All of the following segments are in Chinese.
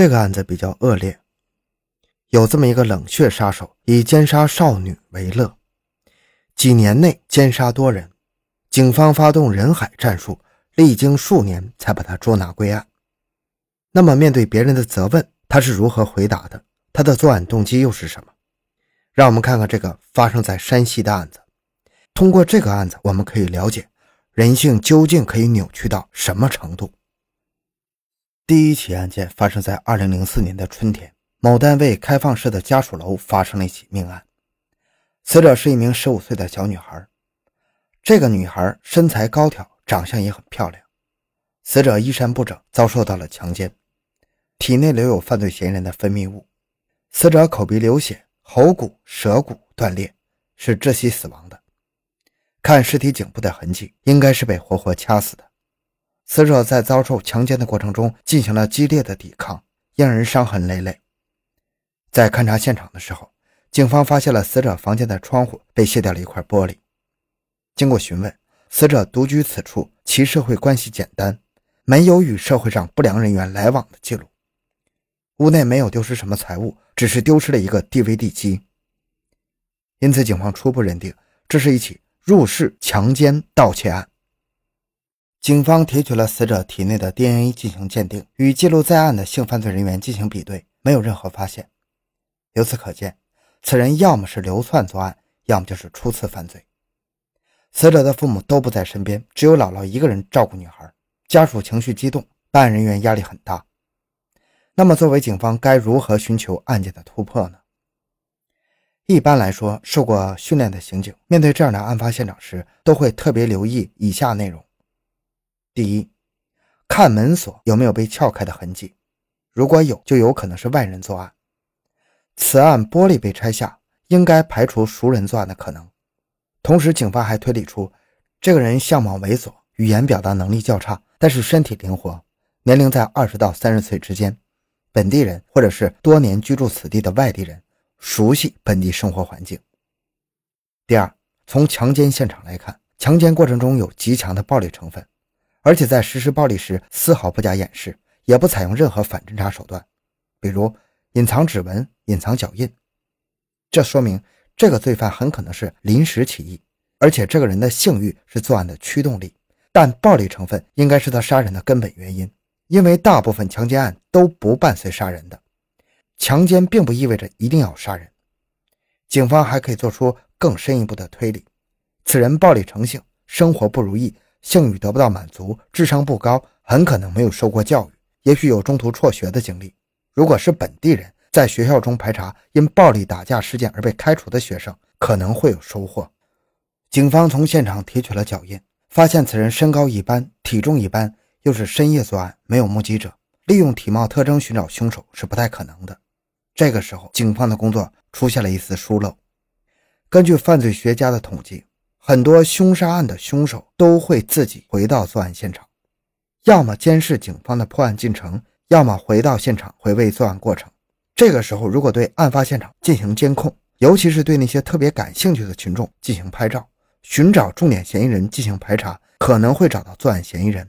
这个案子比较恶劣，有这么一个冷血杀手，以奸杀少女为乐，几年内奸杀多人，警方发动人海战术，历经数年才把他捉拿归案。那么，面对别人的责问，他是如何回答的？他的作案动机又是什么？让我们看看这个发生在山西的案子。通过这个案子，我们可以了解人性究竟可以扭曲到什么程度。第一起案件发生在二零零四年的春天，某单位开放式的家属楼发生了一起命案，死者是一名十五岁的小女孩。这个女孩身材高挑，长相也很漂亮。死者衣衫不整，遭受到了强奸，体内留有犯罪嫌疑人的分泌物。死者口鼻流血，喉骨、舌骨断裂，是窒息死亡的。看尸体颈部的痕迹，应该是被活活掐死的。死者在遭受强奸的过程中进行了激烈的抵抗，让人伤痕累累。在勘察现场的时候，警方发现了死者房间的窗户被卸掉了一块玻璃。经过询问，死者独居此处，其社会关系简单，没有与社会上不良人员来往的记录。屋内没有丢失什么财物，只是丢失了一个 DVD 机。因此，警方初步认定这是一起入室强奸盗窃案。警方提取了死者体内的 DNA 进行鉴定，与记录在案的性犯罪人员进行比对，没有任何发现。由此可见，此人要么是流窜作案，要么就是初次犯罪。死者的父母都不在身边，只有姥姥一个人照顾女孩，家属情绪激动，办案人员压力很大。那么，作为警方，该如何寻求案件的突破呢？一般来说，受过训练的刑警面对这样的案发现场时，都会特别留意以下内容。第一，看门锁有没有被撬开的痕迹，如果有，就有可能是外人作案。此案玻璃被拆下，应该排除熟人作案的可能。同时，警方还推理出，这个人相貌猥琐，语言表达能力较差，但是身体灵活，年龄在二十到三十岁之间，本地人或者是多年居住此地的外地人，熟悉本地生活环境。第二，从强奸现场来看，强奸过程中有极强的暴力成分。而且在实施暴力时丝毫不加掩饰，也不采用任何反侦查手段，比如隐藏指纹、隐藏脚印。这说明这个罪犯很可能是临时起意，而且这个人的性欲是作案的驱动力，但暴力成分应该是他杀人的根本原因。因为大部分强奸案都不伴随杀人的，强奸并不意味着一定要杀人。警方还可以做出更深一步的推理：此人暴力成性，生活不如意。性欲得不到满足，智商不高，很可能没有受过教育，也许有中途辍学的经历。如果是本地人，在学校中排查因暴力打架事件而被开除的学生，可能会有收获。警方从现场提取了脚印，发现此人身高一般，体重一般，又是深夜作案，没有目击者，利用体貌特征寻找凶手是不太可能的。这个时候，警方的工作出现了一丝疏漏。根据犯罪学家的统计。很多凶杀案的凶手都会自己回到作案现场，要么监视警方的破案进程，要么回到现场回味作案过程。这个时候，如果对案发现场进行监控，尤其是对那些特别感兴趣的群众进行拍照，寻找重点嫌疑人进行排查，可能会找到作案嫌疑人。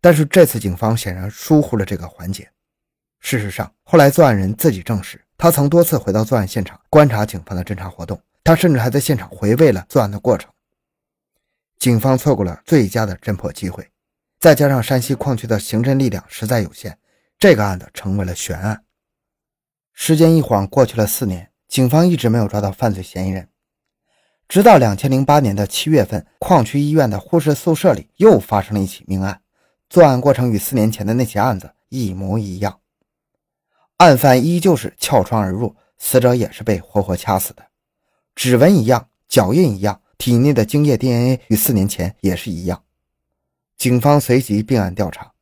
但是这次警方显然疏忽了这个环节。事实上，后来作案人自己证实，他曾多次回到作案现场观察警方的侦查活动。他甚至还在现场回味了作案的过程。警方错过了最佳的侦破机会，再加上山西矿区的刑侦力量实在有限，这个案子成为了悬案。时间一晃过去了四年，警方一直没有抓到犯罪嫌疑人。直到两千零八年的七月份，矿区医院的护士宿舍里又发生了一起命案，作案过程与四年前的那起案子一模一样，案犯依旧是撬窗而入，死者也是被活活掐死的。指纹一样，脚印一样，体内的精液 DNA 与四年前也是一样。警方随即并案调查。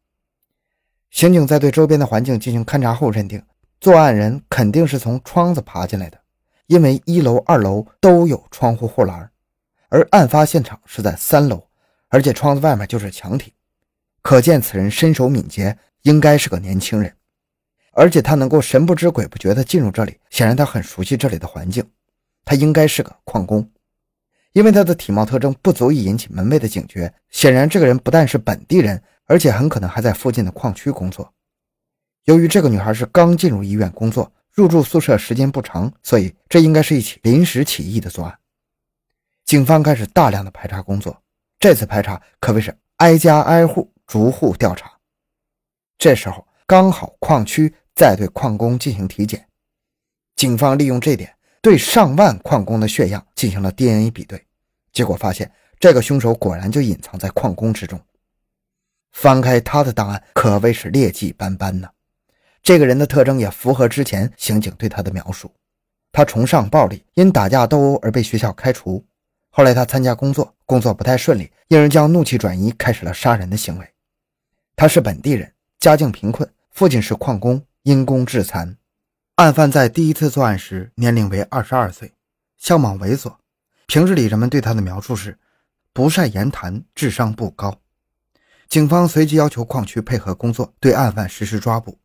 刑警在对周边的环境进行勘查后，认定作案人肯定是从窗子爬进来的，因为一楼、二楼都有窗户护栏，而案发现场是在三楼，而且窗子外面就是墙体，可见此人身手敏捷，应该是个年轻人。而且他能够神不知鬼不觉地进入这里，显然他很熟悉这里的环境。他应该是个矿工，因为他的体貌特征不足以引起门卫的警觉。显然，这个人不但是本地人，而且很可能还在附近的矿区工作。由于这个女孩是刚进入医院工作，入住宿舍时间不长，所以这应该是一起临时起意的作案。警方开始大量的排查工作，这次排查可谓是挨家挨户、逐户调查。这时候刚好矿区在对矿工进行体检，警方利用这点对上万矿工的血样进行了 DNA 比对，结果发现这个凶手果然就隐藏在矿工之中。翻开他的档案，可谓是劣迹斑斑呢。这个人的特征也符合之前刑警对他的描述。他崇尚暴力，因打架斗殴而被学校开除。后来他参加工作，工作不太顺利，因而将怒气转移，开始了杀人的行为。他是本地人，家境贫困，父亲是矿工，因公致残。案犯在第一次作案时年龄为二十二岁，相貌猥琐。平日里人们对他的描述是不善言谈，智商不高。警方随即要求矿区配合工作，对案犯实施抓捕。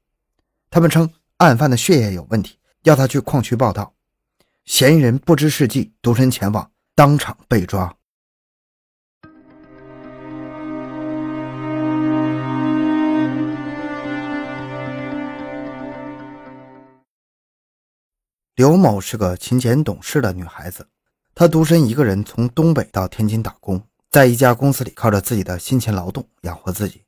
他们称案犯的血液有问题，要他去矿区报道。嫌疑人不知是计，独身前往，当场被抓。刘某是个勤俭懂事的女孩子，她独身一个人从东北到天津打工，在一家公司里靠着自己的辛勤劳动养活自己。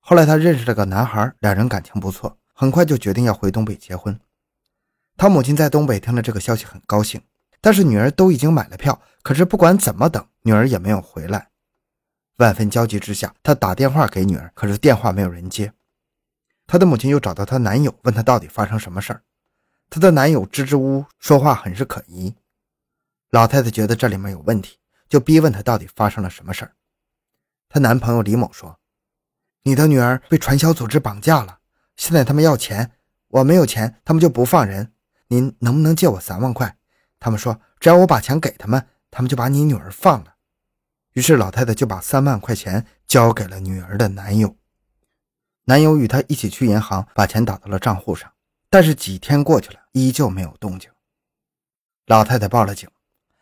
后来她认识了个男孩，两人感情不错。很快就决定要回东北结婚。她母亲在东北听了这个消息很高兴，但是女儿都已经买了票，可是不管怎么等，女儿也没有回来。万分焦急之下，她打电话给女儿，可是电话没有人接。她的母亲又找到她男友，问他到底发生什么事儿。她的男友支支吾吾，说话很是可疑。老太太觉得这里面有问题，就逼问他到底发生了什么事儿。她男朋友李某说：“你的女儿被传销组织绑架了。”现在他们要钱，我没有钱，他们就不放人。您能不能借我三万块？他们说，只要我把钱给他们，他们就把你女儿放了。于是老太太就把三万块钱交给了女儿的男友。男友与她一起去银行把钱打到了账户上，但是几天过去了，依旧没有动静。老太太报了警。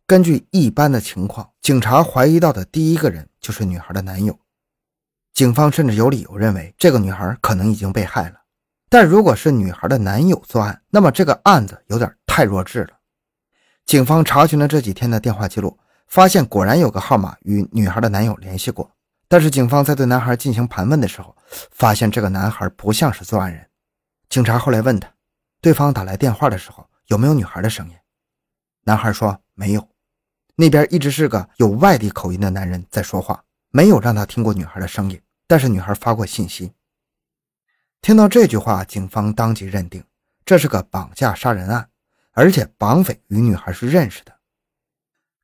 根据一般的情况，警察怀疑到的第一个人就是女孩的男友。警方甚至有理由认为这个女孩可能已经被害了。但如果是女孩的男友作案，那么这个案子有点太弱智了。警方查询了这几天的电话记录，发现果然有个号码与女孩的男友联系过。但是警方在对男孩进行盘问的时候，发现这个男孩不像是作案人。警察后来问他，对方打来电话的时候有没有女孩的声音？男孩说没有，那边一直是个有外地口音的男人在说话，没有让他听过女孩的声音。但是女孩发过信息。听到这句话，警方当即认定这是个绑架杀人案，而且绑匪与女孩是认识的。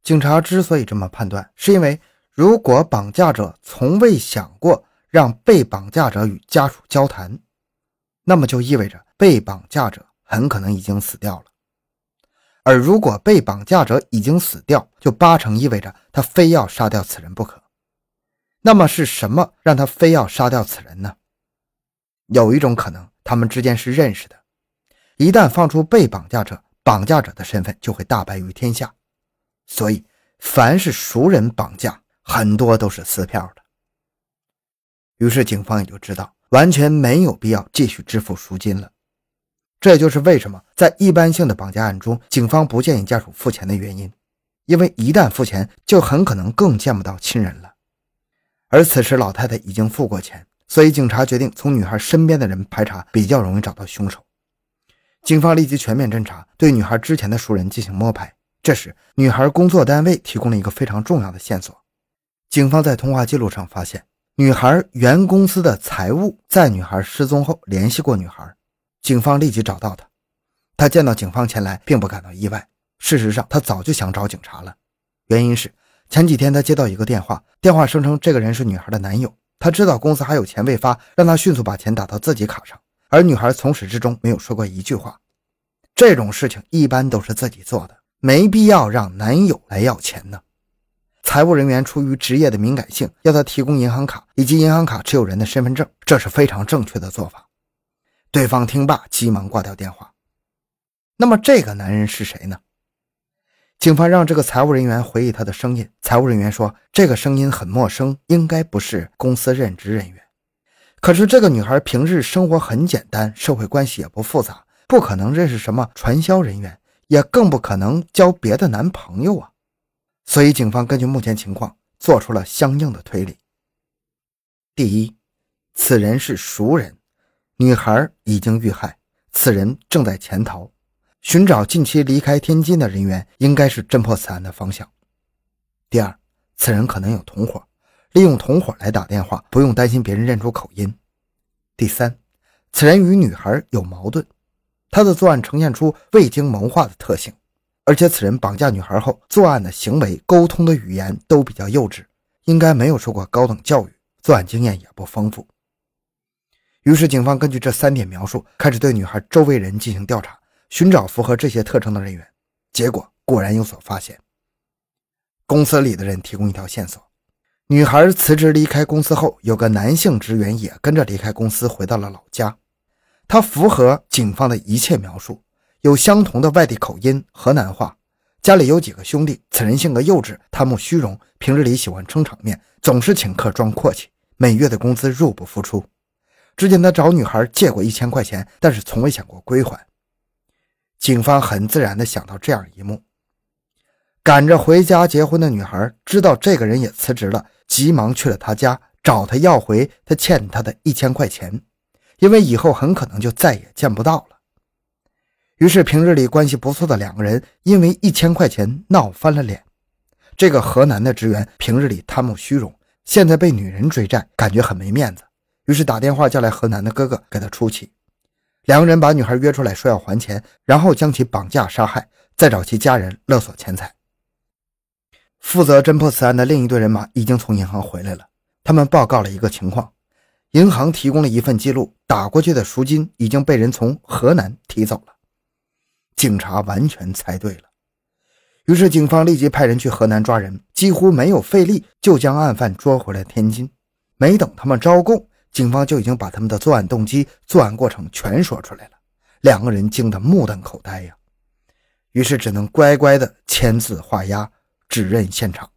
警察之所以这么判断，是因为如果绑架者从未想过让被绑架者与家属交谈，那么就意味着被绑架者很可能已经死掉了。而如果被绑架者已经死掉，就八成意味着他非要杀掉此人不可。那么是什么让他非要杀掉此人呢？有一种可能，他们之间是认识的。一旦放出被绑架者，绑架者的身份就会大白于天下。所以，凡是熟人绑架，很多都是撕票的。于是，警方也就知道，完全没有必要继续支付赎金了。这就是为什么在一般性的绑架案中，警方不建议家属付钱的原因。因为一旦付钱，就很可能更见不到亲人了。而此时，老太太已经付过钱。所以，警察决定从女孩身边的人排查，比较容易找到凶手。警方立即全面侦查，对女孩之前的熟人进行摸排。这时，女孩工作单位提供了一个非常重要的线索。警方在通话记录上发现，女孩原公司的财务在女孩失踪后联系过女孩。警方立即找到她，她见到警方前来，并不感到意外。事实上，她早就想找警察了。原因是前几天她接到一个电话，电话声称这个人是女孩的男友。他知道公司还有钱未发，让他迅速把钱打到自己卡上。而女孩从始至终没有说过一句话。这种事情一般都是自己做的，没必要让男友来要钱呢。财务人员出于职业的敏感性，要他提供银行卡以及银行卡持有人的身份证，这是非常正确的做法。对方听罢，急忙挂掉电话。那么这个男人是谁呢？警方让这个财务人员回忆他的声音。财务人员说：“这个声音很陌生，应该不是公司任职人员。”可是这个女孩平日生活很简单，社会关系也不复杂，不可能认识什么传销人员，也更不可能交别的男朋友啊。所以警方根据目前情况做出了相应的推理。第一，此人是熟人，女孩已经遇害，此人正在潜逃，寻找近期离开天津的人员应该是侦破此案的方向。第二，此人可能有同伙。利用同伙来打电话，不用担心别人认出口音。第三，此人与女孩有矛盾，他的作案呈现出未经谋划的特性，而且此人绑架女孩后作案的行为、沟通的语言都比较幼稚，应该没有受过高等教育，作案经验也不丰富。于是，警方根据这三点描述，开始对女孩周围人进行调查，寻找符合这些特征的人员。结果果然有所发现，公司里的人提供一条线索。女孩辞职离开公司后，有个男性职员也跟着离开公司，回到了老家。他符合警方的一切描述，有相同的外地口音，河南话。家里有几个兄弟，此人性格幼稚，贪慕虚荣，平日里喜欢撑场面，总是请客装阔气，每月的工资入不敷出。之前他找女孩借过一千块钱，但是从未想过归还。警方很自然地想到这样一幕。赶着回家结婚的女孩知道这个人也辞职了，急忙去了他家找他要回他欠他的一千块钱，因为以后很可能就再也见不到了。于是平日里关系不错的两个人因为一千块钱闹翻了脸。这个河南的职员平日里贪慕虚荣，现在被女人追债，感觉很没面子，于是打电话叫来河南的哥哥给他出气。两个人把女孩约出来说要还钱，然后将其绑架杀害，再找其家人勒索钱财。负责侦破此案的另一队人马已经从银行回来了。他们报告了一个情况：银行提供了一份记录，打过去的赎金已经被人从河南提走了。警察完全猜对了，于是警方立即派人去河南抓人，几乎没有费力就将案犯捉回了天津。没等他们招供，警方就已经把他们的作案动机、作案过程全说出来了。两个人惊得目瞪口呆呀，于是只能乖乖的签字画押。指认现场。